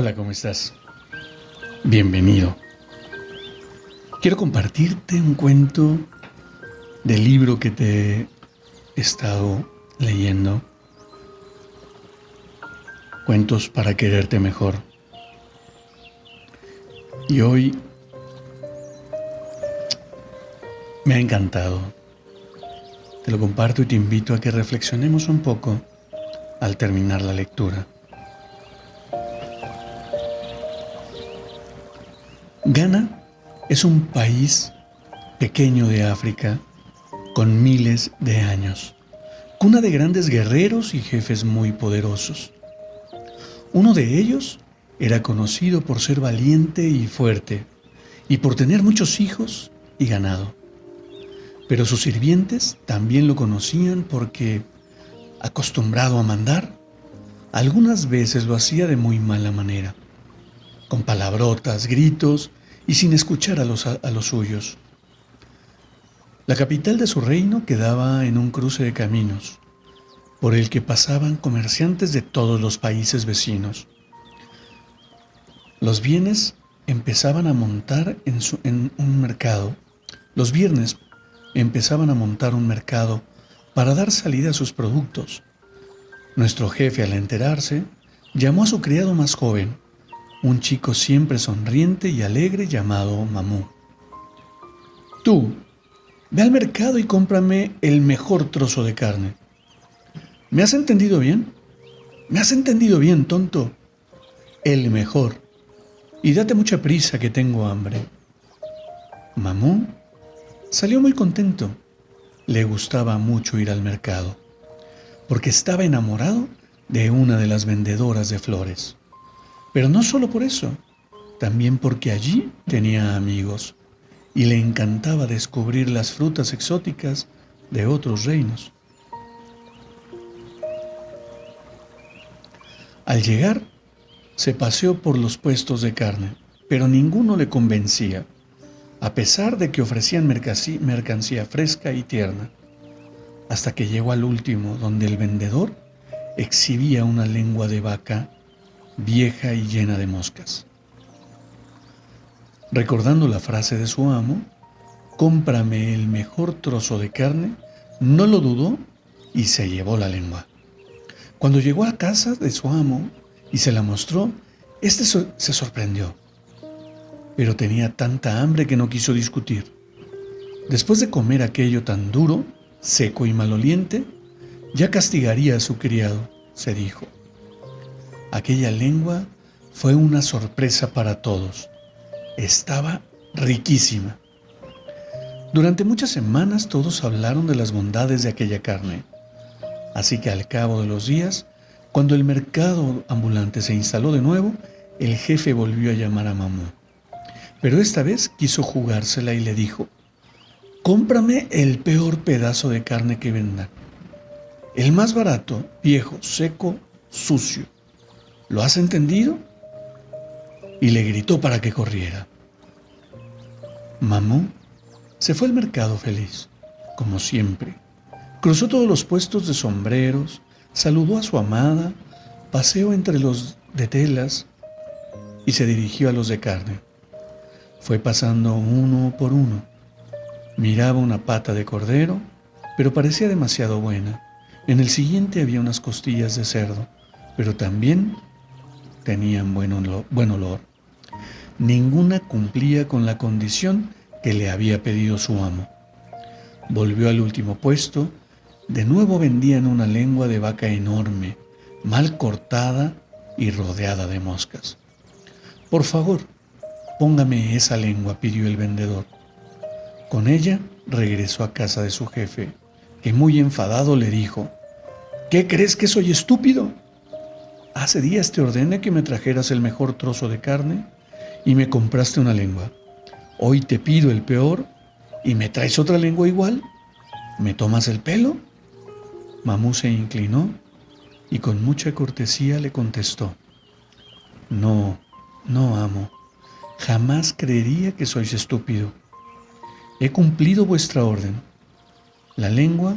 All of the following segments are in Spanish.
Hola, ¿cómo estás? Bienvenido. Quiero compartirte un cuento del libro que te he estado leyendo. Cuentos para quererte mejor. Y hoy me ha encantado. Te lo comparto y te invito a que reflexionemos un poco al terminar la lectura. Es un país pequeño de África con miles de años, cuna de grandes guerreros y jefes muy poderosos. Uno de ellos era conocido por ser valiente y fuerte y por tener muchos hijos y ganado. Pero sus sirvientes también lo conocían porque, acostumbrado a mandar, algunas veces lo hacía de muy mala manera, con palabrotas, gritos y sin escuchar a los, a, los suyos. La capital de su reino quedaba en un cruce de caminos, por el que pasaban comerciantes de todos los países vecinos. Los bienes empezaban a montar en, en, un mercado. Los viernes empezaban a montar un mercado para dar salida a sus productos. Nuestro jefe, al enterarse, llamó a su criado más joven un chico siempre sonriente y alegre llamado Mamú. Tú, ve al mercado y cómprame el mejor trozo de carne. ¿Me has entendido bien? ¿Me has entendido bien, tonto? El mejor. Y date mucha prisa que tengo hambre. Mamú salió muy contento. Le gustaba mucho ir al mercado, porque estaba enamorado de una de las vendedoras de flores. Pero no solo por eso, también porque allí tenía amigos y le encantaba descubrir las frutas exóticas de otros reinos. Al llegar, se paseó por los puestos de carne, pero ninguno le convencía, a pesar de que ofrecían mercancía fresca y tierna, hasta que llegó al último, donde el vendedor exhibía una lengua de vaca vieja y llena de moscas. Recordando la frase de su amo, cómprame el mejor trozo de carne, no lo dudó y se llevó la lengua. Cuando llegó a casa de su amo y se la mostró, éste se sorprendió, pero tenía tanta hambre que no quiso discutir. Después de comer aquello tan duro, seco y maloliente, ya castigaría a su criado, se dijo. Aquella lengua fue una sorpresa para todos. Estaba riquísima. Durante muchas semanas todos hablaron de las bondades de aquella carne. Así que al cabo de los días, cuando el mercado ambulante se instaló de nuevo, el jefe volvió a llamar a Mamú. Pero esta vez quiso jugársela y le dijo, cómprame el peor pedazo de carne que vendan. El más barato, viejo, seco, sucio. ¿Lo has entendido? Y le gritó para que corriera. Mamú se fue al mercado feliz, como siempre. Cruzó todos los puestos de sombreros, saludó a su amada, paseó entre los de telas y se dirigió a los de carne. Fue pasando uno por uno. Miraba una pata de cordero, pero parecía demasiado buena. En el siguiente había unas costillas de cerdo, pero también tenían buen olor, buen olor. Ninguna cumplía con la condición que le había pedido su amo. Volvió al último puesto, de nuevo vendían una lengua de vaca enorme, mal cortada y rodeada de moscas. Por favor, póngame esa lengua, pidió el vendedor. Con ella regresó a casa de su jefe, que muy enfadado le dijo, ¿Qué crees que soy estúpido? Hace días te ordené que me trajeras el mejor trozo de carne y me compraste una lengua. Hoy te pido el peor y me traes otra lengua igual. ¿Me tomas el pelo? Mamú se inclinó y con mucha cortesía le contestó, No, no amo, jamás creería que sois estúpido. He cumplido vuestra orden. La lengua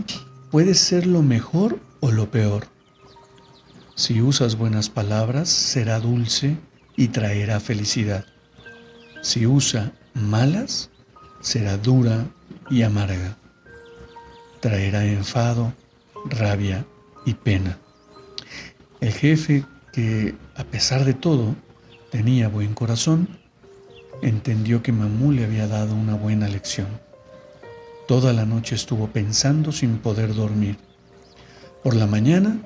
puede ser lo mejor o lo peor. Si usas buenas palabras, será dulce y traerá felicidad. Si usa malas, será dura y amarga. Traerá enfado, rabia y pena. El jefe, que a pesar de todo tenía buen corazón, entendió que Mamú le había dado una buena lección. Toda la noche estuvo pensando sin poder dormir. Por la mañana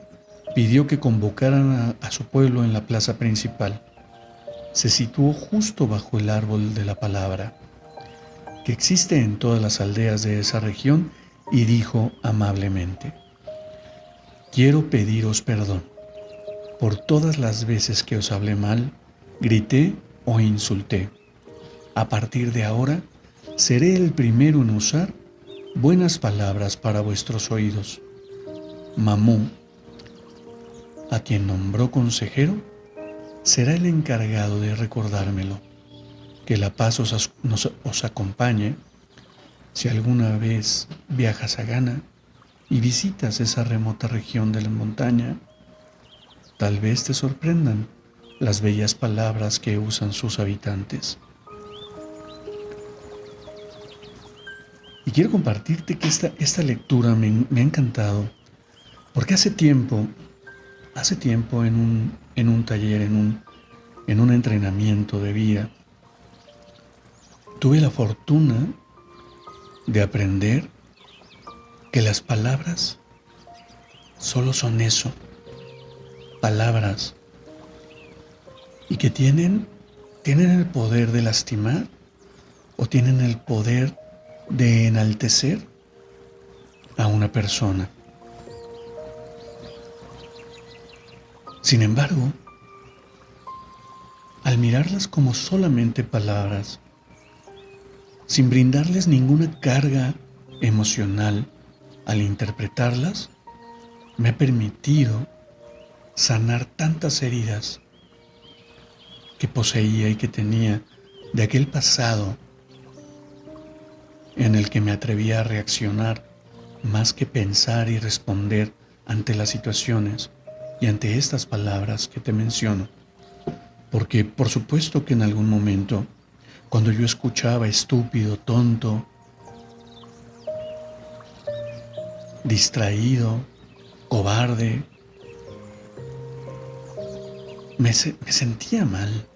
pidió que convocaran a, su pueblo en la plaza principal. Se situó justo bajo el árbol de la palabra, que existe en todas las aldeas de esa región, y dijo amablemente, Quiero pediros perdón por todas las veces que os hablé mal, grité o insulté. A partir de ahora, seré el primero en usar buenas palabras para vuestros oídos. Mamú, a quien nombró consejero, será el encargado de recordármelo. Que la paz os, acompañe si alguna vez viajas a Ghana y visitas esa remota región de la montaña Tal vez te sorprendan las bellas palabras que usan sus habitantes. Y quiero compartirte que esta, esta lectura me, ha encantado, porque hace tiempo, hace tiempo en un, en un taller, en un, en un entrenamiento de vida, tuve la fortuna de aprender que las palabras solo son eso, palabras y que tienen, tienen el poder de lastimar o tienen el poder de enaltecer a una persona. Sin embargo, al mirarlas como solamente palabras, sin brindarles ninguna carga emocional al interpretarlas, me ha permitido sanar tantas heridas que poseía y que tenía de aquel pasado en el que me atrevía a reaccionar más que pensar y responder ante las situaciones y ante estas palabras que te menciono. Porque por supuesto que en algún momento, cuando yo escuchaba estúpido, tonto, distraído, cobarde, me, sentía mal.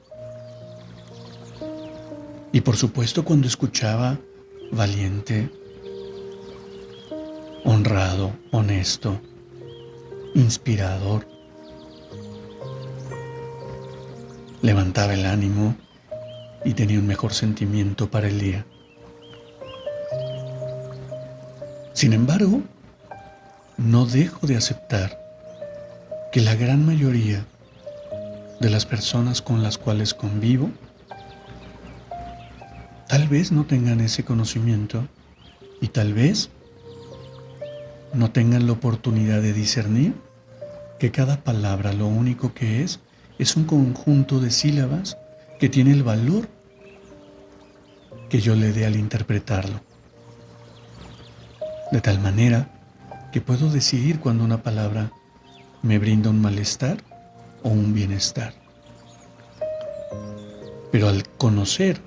Y por supuesto cuando escuchaba valiente, honrado, honesto, inspirador, levantaba el ánimo y tenía un mejor sentimiento para el día. Sin embargo, no dejo de aceptar que la gran mayoría de las personas con las cuales convivo, tal vez no tengan ese conocimiento y tal vez no tengan la oportunidad de discernir que cada palabra lo único que es es un conjunto de sílabas que tiene el valor que yo le dé al interpretarlo. De tal manera que puedo decidir cuando una palabra me brinda un malestar o un bienestar. Pero al conocer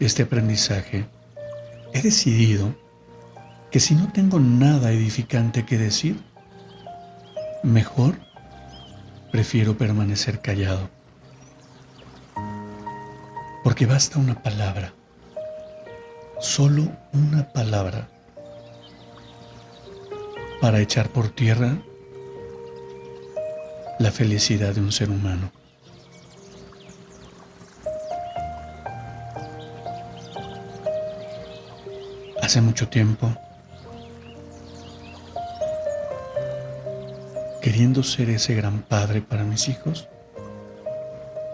este aprendizaje, he decidido que si no tengo nada edificante que decir, mejor prefiero permanecer callado. Porque basta una palabra, solo una palabra, para echar por tierra la felicidad de un ser humano. Hace mucho tiempo ser ese gran padre para mis hijos,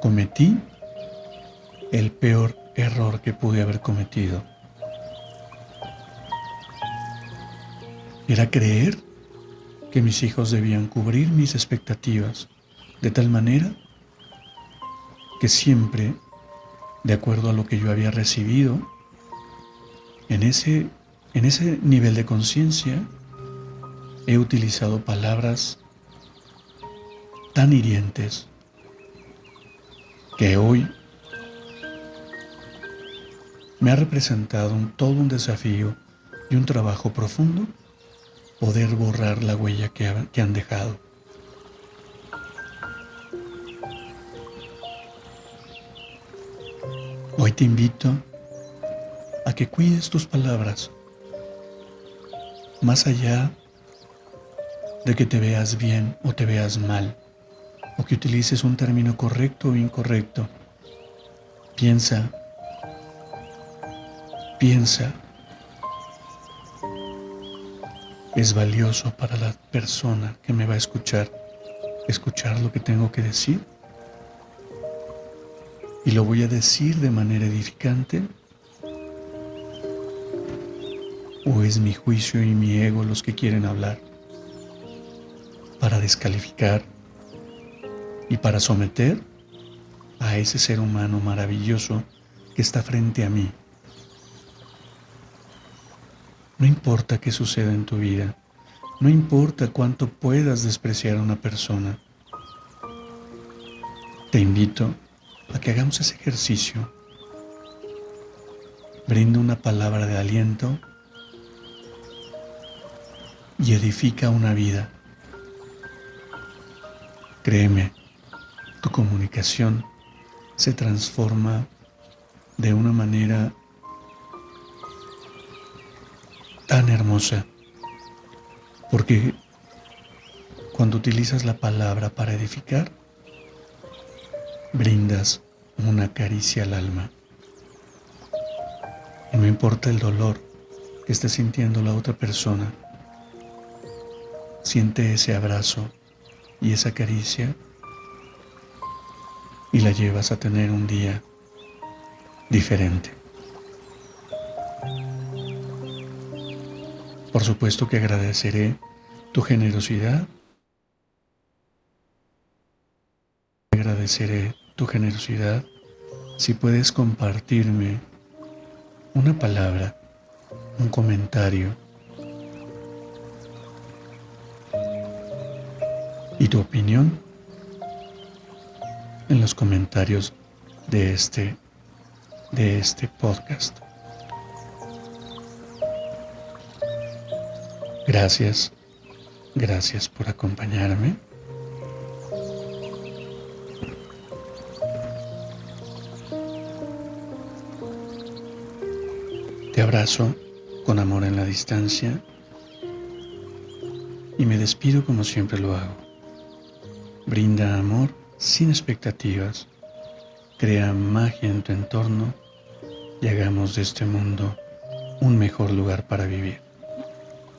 cometí el peor error que pude haber cometido. Era creer que mis hijos debían cubrir mis expectativas de tal manera que siempre, de acuerdo a lo que yo había recibido, en ese, en ese nivel de conciencia, he utilizado palabras tan hirientes que hoy me ha representado todo un desafío y un trabajo profundo poder borrar la huella que han dejado. Hoy te invito a que cuides tus palabras, más allá de que te veas bien o te veas mal, o que utilices un término correcto o incorrecto. Piensa, piensa. Es valioso para la persona que me va a escuchar escuchar lo que tengo que decir. Y lo voy a decir de manera edificante. ¿O es mi juicio y mi ego los que quieren hablar? Para descalificar y para someter a ese ser humano maravilloso que está frente a mí. No importa qué suceda en tu vida, no importa cuánto puedas despreciar a una persona. Te invito a que hagamos ese ejercicio. Brinda una palabra de aliento y edifica una vida. Créeme, tu comunicación se transforma de una manera tan hermosa, porque cuando utilizas la palabra para edificar, brindas una caricia al alma. Y no importa el dolor que esté sintiendo la otra persona, siente ese abrazo y esa caricia y la llevas a tener un día diferente. Por supuesto que agradeceré tu generosidad. Agradeceré tu generosidad si puedes compartirme una palabra, un comentario y tu opinión en los comentarios de este de este podcast. Gracias, gracias por acompañarme. Te abrazo con amor en la distancia y me despido como siempre lo hago. Brinda amor sin expectativas, crea magia en tu entorno y hagamos de este mundo un mejor lugar para vivir.